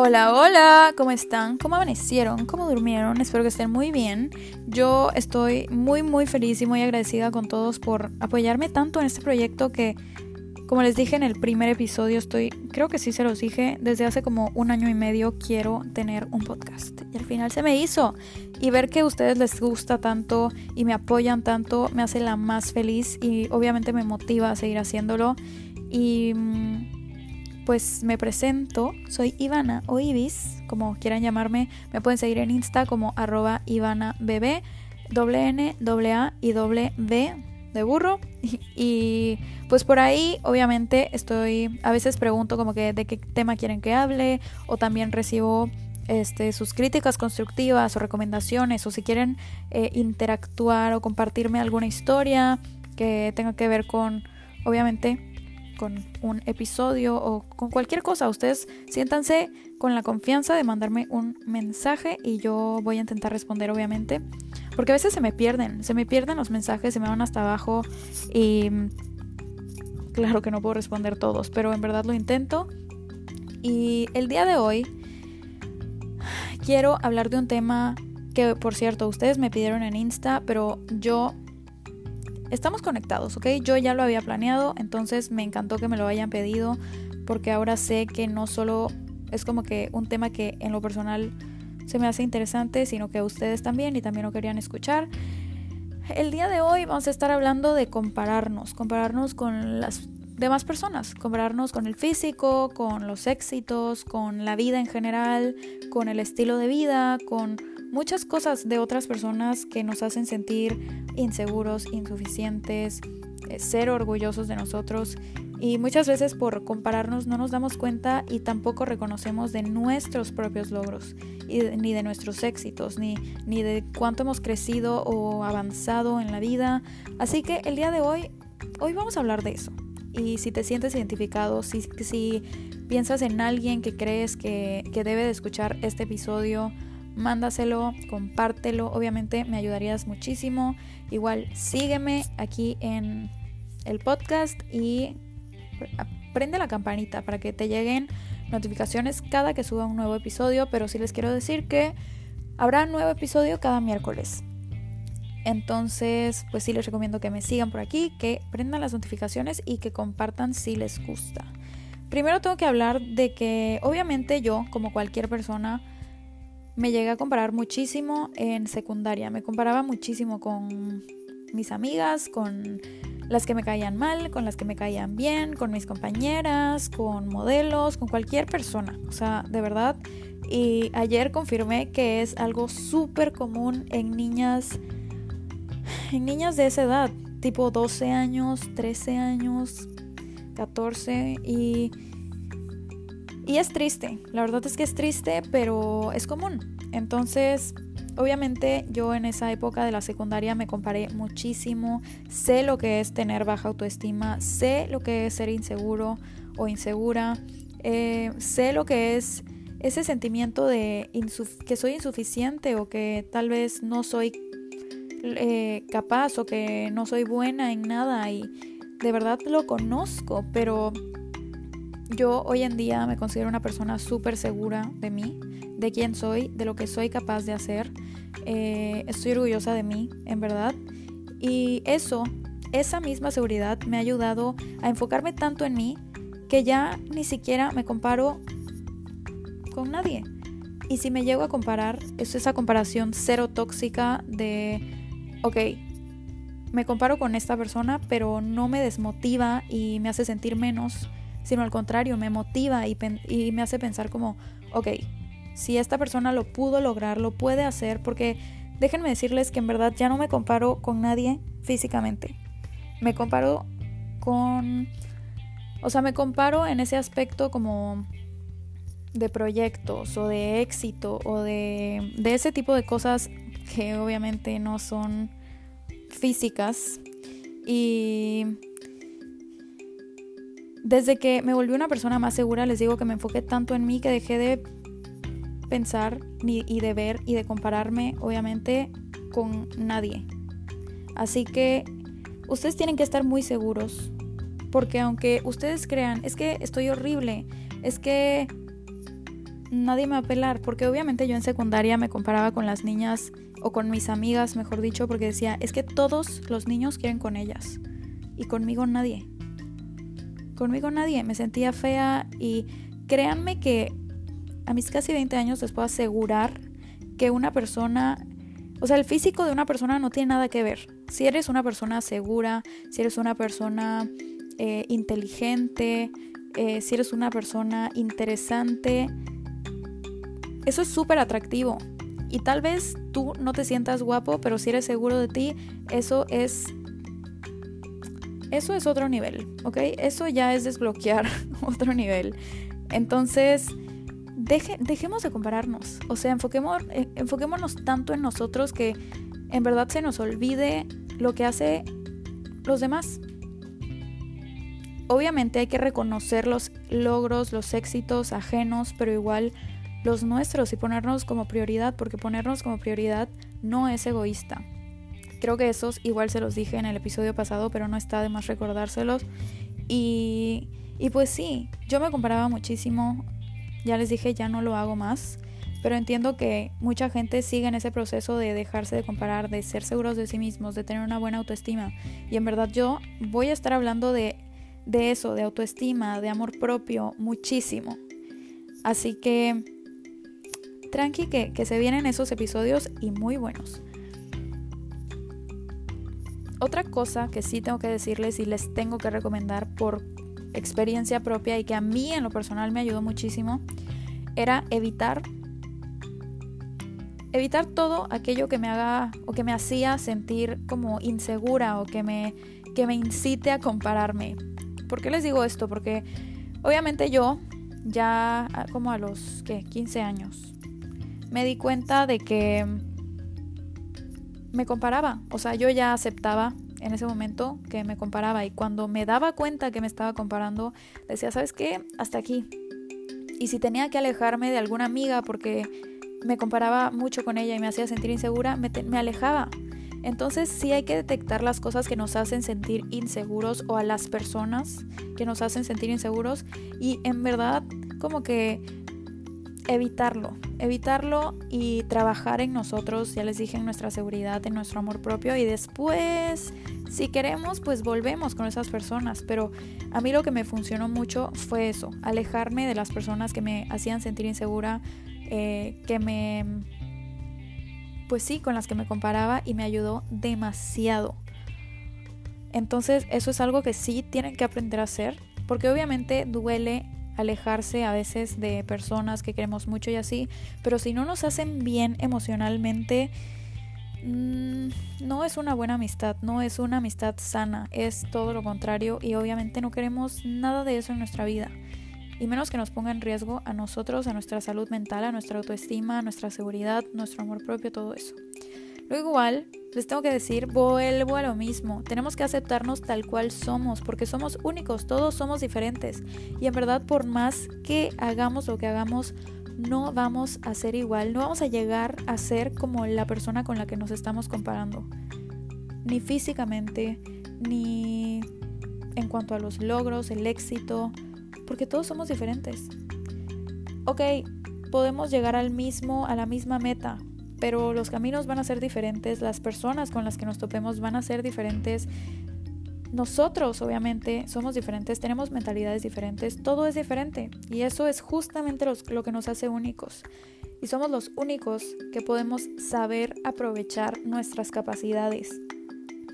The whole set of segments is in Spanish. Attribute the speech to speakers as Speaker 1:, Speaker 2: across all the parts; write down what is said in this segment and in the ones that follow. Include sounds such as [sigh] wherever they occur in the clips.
Speaker 1: Hola, hola, ¿cómo están? ¿Cómo amanecieron? ¿Cómo durmieron? Espero que estén muy bien. Yo estoy muy, muy feliz y muy agradecida con todos por apoyarme tanto en este proyecto que, como les dije en el primer episodio, estoy, creo que sí se los dije, desde hace como un año y medio quiero tener un podcast. Y al final se me hizo. Y ver que a ustedes les gusta tanto y me apoyan tanto me hace la más feliz y obviamente me motiva a seguir haciéndolo. Y mm, pues me presento, soy Ivana o Ibis, como quieran llamarme, me pueden seguir en Insta como arroba Ivana Bebé, doble N, doble A y doble B de burro. [laughs] Y, pues por ahí obviamente estoy, a veces pregunto como que de qué tema quieren que hable o también recibo este, sus críticas constructivas o recomendaciones o si quieren eh, interactuar o compartirme alguna historia que tenga que ver con obviamente con un episodio o con cualquier cosa. Ustedes siéntanse con la confianza de mandarme un mensaje y yo voy a intentar responder obviamente. Porque a veces se me pierden, se me pierden los mensajes, se me van hasta abajo y claro que no puedo responder todos, pero en verdad lo intento. Y el día de hoy quiero hablar de un tema que por cierto ustedes me pidieron en Insta, pero yo estamos conectados, ¿ok? Yo ya lo había planeado, entonces me encantó que me lo hayan pedido porque ahora sé que no solo es como que un tema que en lo personal se me hace interesante, sino que ustedes también y también lo querían escuchar. El día de hoy vamos a estar hablando de compararnos, compararnos con las demás personas, compararnos con el físico, con los éxitos, con la vida en general, con el estilo de vida, con muchas cosas de otras personas que nos hacen sentir inseguros, insuficientes, eh, ser orgullosos de nosotros y muchas veces por compararnos no nos damos cuenta y tampoco reconocemos de nuestros propios logros, ni de nuestros éxitos, ni, ni de cuánto hemos crecido o avanzado en la vida. Así que el día de hoy, hoy vamos a hablar de eso. Y si te sientes identificado, si, si piensas en alguien que crees que, que debe de escuchar este episodio, mándaselo, compártelo, obviamente me ayudarías muchísimo. Igual sígueme aquí en el podcast y prende la campanita para que te lleguen notificaciones cada que suba un nuevo episodio, pero sí les quiero decir que habrá un nuevo episodio cada miércoles. Entonces, pues sí les recomiendo que me sigan por aquí, que prendan las notificaciones y que compartan si les gusta. Primero tengo que hablar de que obviamente yo, como cualquier persona, me llegué a comparar muchísimo en secundaria. Me comparaba muchísimo con mis amigas, con las que me caían mal, con las que me caían bien, con mis compañeras, con modelos, con cualquier persona. O sea, de verdad. Y ayer confirmé que es algo súper común en niñas, en niñas de esa edad, tipo 12 años, 13 años, 14 y y es triste, la verdad es que es triste, pero es común. Entonces, obviamente yo en esa época de la secundaria me comparé muchísimo, sé lo que es tener baja autoestima, sé lo que es ser inseguro o insegura, eh, sé lo que es ese sentimiento de que soy insuficiente o que tal vez no soy eh, capaz o que no soy buena en nada y de verdad lo conozco, pero yo hoy en día me considero una persona súper segura de mí, de quién soy, de lo que soy capaz de hacer. Eh, estoy orgullosa de mí, en verdad. Y eso, esa misma seguridad me ha ayudado a enfocarme tanto en mí que ya ni siquiera me comparo con nadie. Y si me llego a comparar, es esa comparación cero tóxica de, ok, me comparo con esta persona, pero no me desmotiva y me hace sentir menos sino al contrario, me motiva y, me hace pensar como, ok, si esta persona lo pudo lograr, lo puede hacer, porque déjenme decirles que en verdad ya no me comparo con nadie físicamente. Me comparo con... O sea, me comparo en ese aspecto como de proyectos o de éxito o de, de ese tipo de cosas que obviamente no son físicas. Y desde que me volví una persona más segura, les digo que me enfoqué tanto en mí que dejé de pensar y de ver y de compararme, obviamente, con nadie. Así que ustedes tienen que estar muy seguros, porque aunque ustedes crean, es que estoy horrible, es que nadie me va a pelar, porque obviamente yo en secundaria me comparaba con las niñas o con mis amigas, mejor dicho, porque decía, es que todos los niños quieren con ellas y conmigo nadie. Conmigo nadie, me sentía fea y créanme que a mis casi 20 años les puedo asegurar que una persona, o sea, el físico de una persona no tiene nada que ver. Si eres una persona segura, si eres una persona eh, inteligente, eh, si eres una persona interesante, eso es súper atractivo. Y tal vez tú no te sientas guapo, pero si eres seguro de ti, eso es... Eso es otro nivel, ¿ok? Eso ya es desbloquear [laughs] otro nivel. Entonces, dejemos de compararnos. O sea, enfoquemos, eh, enfoquémonos tanto en nosotros que en verdad se nos olvide lo que hace los demás. Obviamente hay que reconocer los logros, los éxitos ajenos, pero igual los nuestros y ponernos como prioridad, porque ponernos como prioridad no es egoísta. Creo que esos igual se los dije en el episodio pasado, pero no está de más recordárselos. Y, y pues sí, yo me comparaba muchísimo, ya les dije, ya no lo hago más, pero entiendo que mucha gente sigue en ese proceso de dejarse de comparar, de ser seguros de sí mismos, de tener una buena autoestima. Y en verdad yo voy a estar hablando de de eso, de autoestima, de amor propio, muchísimo. Así que tranqui que, que se vienen esos episodios y muy buenos. Otra cosa que sí tengo que decirles y les tengo que recomendar por experiencia propia y que a mí en lo personal me ayudó muchísimo era evitar evitar todo aquello que me haga o que me hacía sentir como insegura o que me que me incite a compararme. ¿Por qué les digo esto? Porque obviamente yo, ya ah, como a los ¿qué? 15 años, me di cuenta de que me comparaba. O sea, yo ya aceptaba en ese momento que me comparaba y cuando me daba cuenta que me estaba comparando, decía, ¿sabes qué? Hasta aquí. Y si tenía que alejarme de alguna amiga porque me comparaba mucho con ella y me hacía sentir insegura, me, alejaba. Entonces sí hay que detectar las cosas que nos hacen sentir inseguros o a las personas que nos hacen sentir inseguros y en verdad como que evitarlo, evitarlo y trabajar en nosotros, ya les dije, en nuestra seguridad, en nuestro amor propio y después, si queremos, pues volvemos con esas personas, pero a mí lo que me funcionó mucho fue eso, alejarme de las personas que me hacían sentir insegura, eh, que me pues sí, con las que me comparaba y me ayudó demasiado. Entonces eso es algo que sí tienen que aprender a hacer, porque obviamente duele alejarse a veces de personas que queremos mucho y así, pero si no nos hacen bien emocionalmente, mm, no es una buena amistad, no es una amistad sana, es todo lo contrario y obviamente no queremos nada de eso en nuestra vida y menos que nos ponga en riesgo a nosotros, a nuestra salud mental, a nuestra autoestima, a nuestra seguridad, nuestro amor propio, todo eso. Luego igual, les tengo que decir, vuelvo a lo mismo, tenemos que aceptarnos tal cual somos, porque somos únicos, todos somos diferentes. Y en verdad, por más que hagamos lo que hagamos, no vamos a ser igual, no vamos a llegar a ser como la persona con la que nos estamos comparando. Ni físicamente, ni en cuanto a los logros, el éxito, porque todos somos diferentes. Ok, podemos llegar al mismo, a la misma meta, pero los caminos van a ser diferentes, las personas con las que nos topemos van a ser diferentes. Nosotros, obviamente, somos diferentes, tenemos mentalidades diferentes, todo es diferente y eso es justamente lo que nos hace únicos. Y somos los únicos que podemos saber aprovechar nuestras capacidades.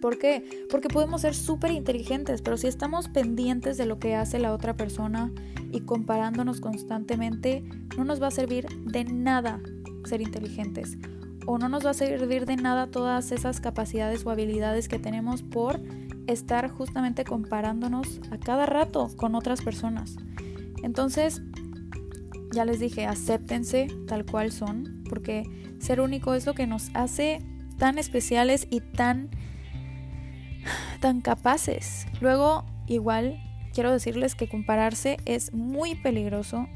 Speaker 1: ¿Por qué? Porque podemos ser súper inteligentes, pero si estamos pendientes de lo que hace la otra persona y comparándonos constantemente, no nos va a servir de nada ser inteligentes. O no nos va a servir de nada todas esas capacidades o habilidades que tenemos por estar justamente comparándonos a cada rato con otras personas. Entonces, ya les dije, acéptense tal cual son, porque ser único es lo que nos hace tan especiales y tan tan capaces. Luego, igual, quiero decirles que compararse es muy peligroso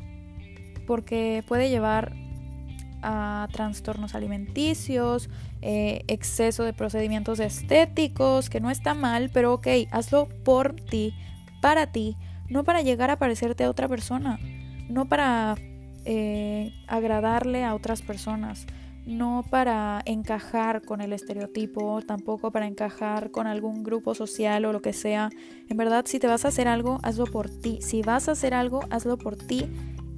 Speaker 1: porque puede llevar a trastornos alimenticios, eh, exceso de procedimientos estéticos, que no está mal, pero ok, hazlo por ti, para ti, no para llegar a parecerte a otra persona, no para eh, agradarle a otras personas, no para encajar con el estereotipo, tampoco para encajar con algún grupo social o lo que sea. En verdad, si te vas a hacer algo, hazlo por ti. Si vas a hacer algo, hazlo por ti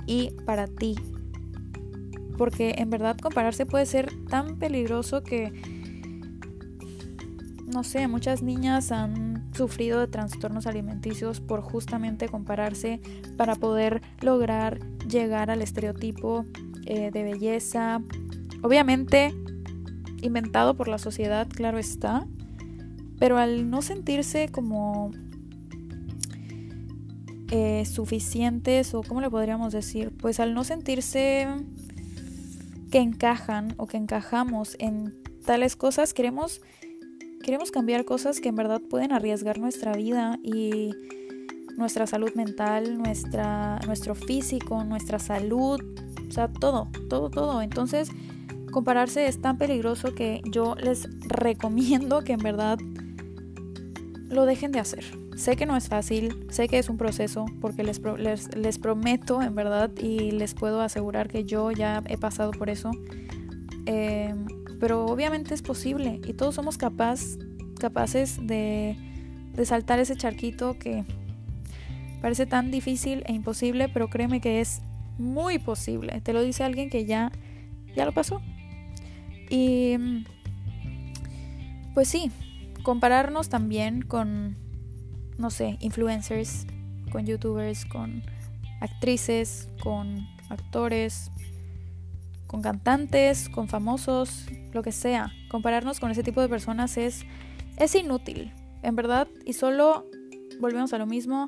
Speaker 1: y para ti. Porque en verdad compararse puede ser tan peligroso que, no sé, muchas niñas han sufrido de trastornos alimenticios por justamente compararse para poder lograr llegar al estereotipo eh, de belleza. Obviamente, inventado por la sociedad, claro está, pero al no sentirse como eh, suficientes o cómo le podríamos decir, pues al no sentirse que encajan o que encajamos en tales cosas, queremos, queremos cambiar cosas que en verdad pueden arriesgar nuestra vida y nuestra salud mental, nuestra, nuestro físico, nuestra salud, o sea, todo, todo, todo. Entonces, compararse es tan peligroso que yo les [laughs] recomiendo que en verdad lo dejen de hacer. Sé que no es fácil, sé que es un proceso, porque les, les, prometo en verdad y les puedo asegurar que yo ya he pasado por eso. Eh, pero obviamente es posible y todos somos capaz, capaces de, de saltar ese charquito que parece tan difícil e imposible, pero créeme que es muy posible. Te lo dice alguien que ya, ya lo pasó. Y pues sí, compararnos también con no sé, influencers, con youtubers, con actrices, con actores, con cantantes, con famosos, lo que sea. Compararnos con ese tipo de personas es, es inútil, en verdad, y solo volvemos a lo mismo,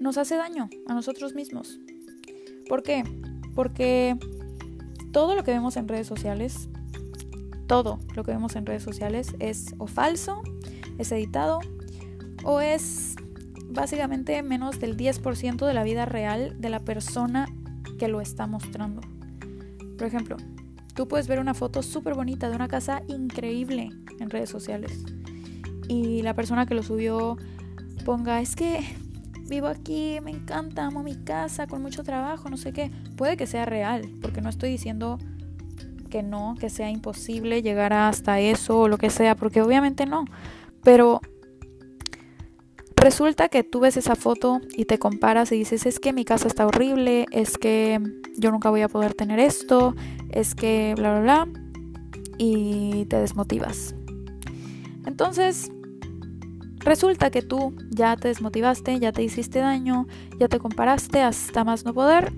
Speaker 1: nos hace daño a nosotros mismos. ¿Por qué? Porque todo lo que vemos en redes sociales, todo lo que vemos en redes sociales es o falso, es editado o es básicamente menos del 10% de la vida real de la persona que lo está mostrando. Por ejemplo, tú puedes ver una foto súper bonita de una casa increíble en redes sociales y la persona que lo subió ponga, es que vivo aquí, me encanta, amo mi casa, con mucho trabajo, no sé qué. Puede que sea real, porque no estoy diciendo que no, que sea imposible llegar hasta eso o lo que sea, porque obviamente no. Pero Resulta que tú ves esa foto y te comparas y dices, es que mi casa está horrible, es que yo nunca voy a poder tener esto, es que bla, bla, bla, y te desmotivas. Entonces, resulta que tú ya te desmotivaste, ya te hiciste daño, ya te comparaste hasta más no poder,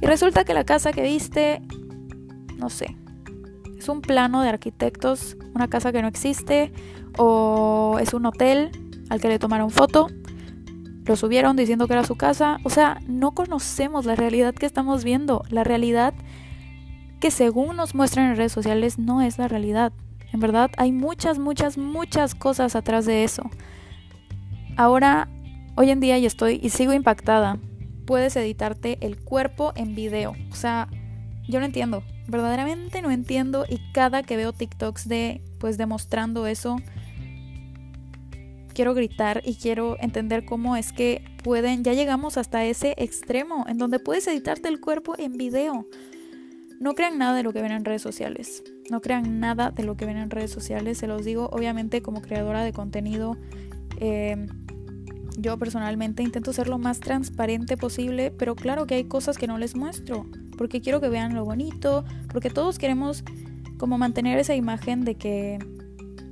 Speaker 1: y resulta que la casa que viste, no sé, es un plano de arquitectos, una casa que no existe, o es un hotel al que le tomaron foto, lo subieron diciendo que era su casa. O sea, no conocemos la realidad que estamos viendo. La realidad que según nos muestran en redes sociales no es la realidad. En verdad hay muchas, muchas, muchas cosas atrás de eso. Ahora, hoy en día y estoy y sigo impactada. Puedes editarte el cuerpo en video. O sea, yo no entiendo. Verdaderamente no entiendo y cada que veo TikToks de pues demostrando eso, quiero gritar y quiero entender cómo es que pueden, ya llegamos hasta ese extremo en donde puedes editarte el cuerpo en video. No crean nada de lo que ven en redes sociales. No crean nada de lo que ven en redes sociales. Se los digo, obviamente, como creadora de contenido, em, yo personalmente intento ser lo más transparente posible, pero claro que hay cosas que no les muestro, porque quiero que vean lo bonito, porque todos queremos como mantener esa imagen de que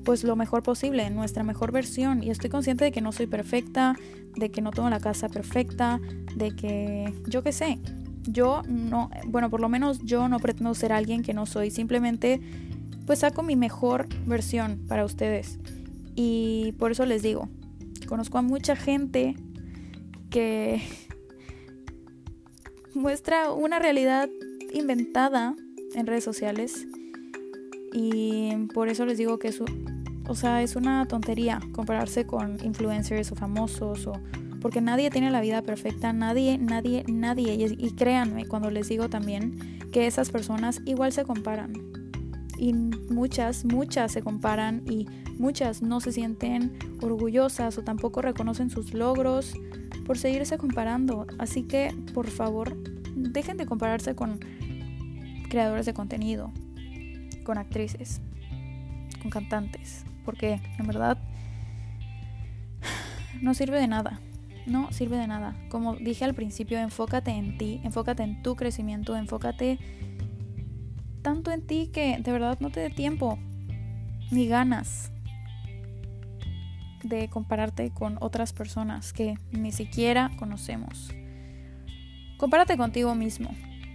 Speaker 1: pues lo mejor posible, nuestra mejor versión. Y estoy consciente de que no soy perfecta, de que no tengo la casa perfecta, de que yo qué sé. Yo no, bueno, por lo menos yo no pretendo ser alguien que no soy. Simplemente pues saco mi mejor versión para ustedes. Y por eso les digo, conozco a mucha gente que [laughs] muestra una realidad inventada en redes sociales y por eso les digo que es, o sea, es una tontería compararse con influencers o famosos o porque nadie tiene la vida perfecta, nadie, nadie, nadie. Y, créanme cuando les digo también que esas personas igual se comparan. Y muchas, muchas se comparan y muchas no se sienten orgullosas o tampoco reconocen sus logros por seguirse comparando. Así que, por favor, dejen de compararse con creadores de contenido, con actrices, con cantantes, porque en verdad [sighs] no sirve de nada. No sirve de nada. Como dije al principio, enfócate en ti, enfócate en tu crecimiento, enfócate tanto en ti que de verdad no te dé tiempo ni ganas de compararte con otras personas que ni siquiera conocemos. Compárate contigo mismo.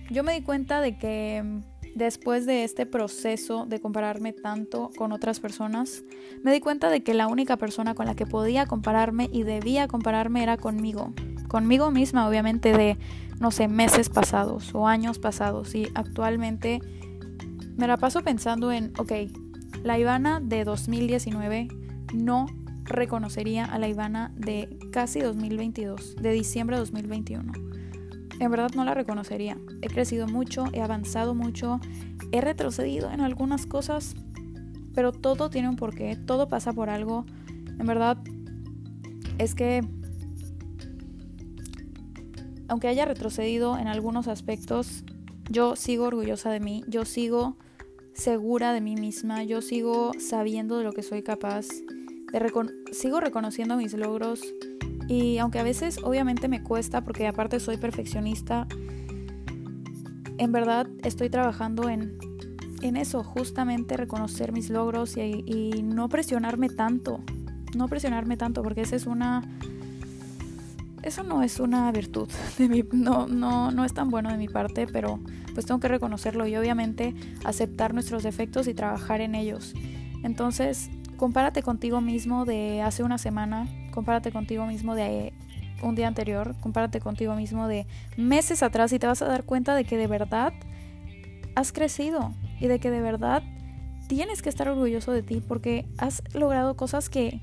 Speaker 1: Yo me di cuenta de que después de este proceso de compararme tanto con otras personas, me di cuenta de que la única persona con la que podía compararme y debía compararme era conmigo. Conmigo misma, obviamente, de, no sé, meses pasados o años pasados. Y actualmente me la paso pensando en, ok, la Ivana de 2019 no reconocería a la Ivana de casi 2022, de diciembre de 2021. En verdad no la reconocería. He crecido mucho, he avanzado mucho, he retrocedido en algunas cosas, pero todo tiene un porqué, todo pasa por algo. En verdad es que aunque haya retrocedido en algunos aspectos, yo sigo orgullosa de mí, yo sigo segura de mí misma, yo sigo sabiendo de lo que soy capaz sigo reconociendo mis logros y aunque a veces obviamente me cuesta porque aparte soy perfeccionista, en verdad estoy trabajando en, en eso, justamente reconocer mis logros y, no presionarme tanto, no presionarme tanto porque esa es una... Eso no es una virtud, no, no, no es tan bueno de mi parte, pero pues tengo que reconocerlo y obviamente aceptar nuestros defectos y trabajar en ellos. Entonces, compárate contigo mismo de hace una semana, compárate contigo mismo de un día anterior, compárate contigo mismo de meses atrás y te vas a dar cuenta de que de verdad has crecido y de que de verdad tienes que estar orgulloso de ti porque has logrado cosas que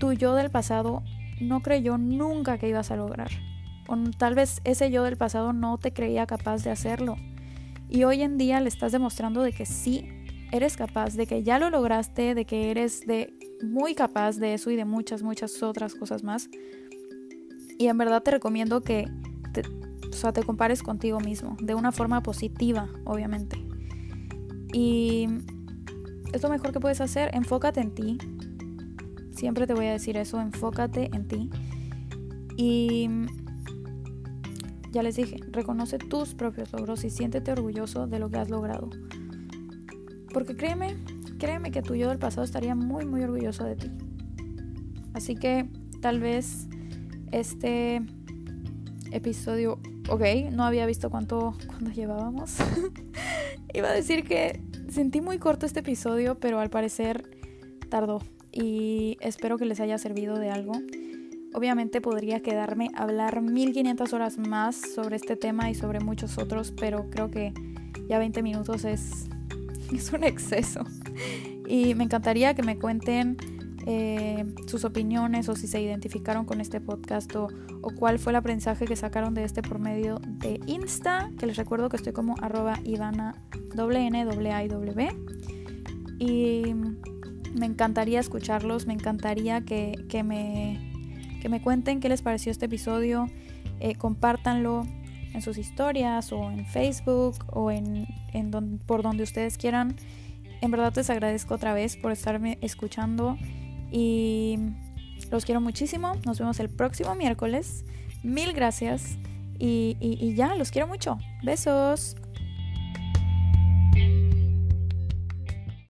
Speaker 1: tu yo del pasado no creyó nunca que ibas a lograr. O tal vez ese yo del pasado no te creía capaz de hacerlo. Y hoy en día le estás demostrando de que sí eres capaz, de que ya lo lograste, de que eres de muy capaz de eso y de muchas, muchas otras cosas más. Y en verdad te recomiendo que te, o te compares contigo mismo, de una forma positiva, obviamente. Y es lo mejor que puedes hacer, enfócate en ti. Siempre te voy a decir eso, enfócate en ti. Y ya les dije, reconoce tus propios logros y siéntete orgulloso de lo que has logrado. Porque créeme, créeme que tu yo del pasado estaría muy, muy orgulloso de ti. Así que tal vez este episodio, ok, no había visto cuánto, cuánto llevábamos. [laughs] Iba a decir que sentí muy corto este episodio, pero al parecer tardó. Y espero que les haya servido de algo. Obviamente podría quedarme a hablar 1500 horas más sobre este tema y sobre muchos otros, pero creo que ya 20 minutos es [laughs] es un exceso. Y me encantaría que me cuenten eh, sus opiniones o si se identificaron con este podcast o, cuál fue el aprendizaje que sacaron de este por medio de Insta, que les recuerdo que estoy como arroba Ivana N -W y me encantaría escucharlos, me encantaría que, me, que me cuenten qué les pareció este episodio, eh, compártanlo, en sus historias o en Facebook o en, por donde ustedes quieran. En verdad les agradezco otra vez por estarme escuchando y los quiero muchísimo. Nos vemos el próximo miércoles. Mil gracias y, y ya, los quiero mucho. Besos.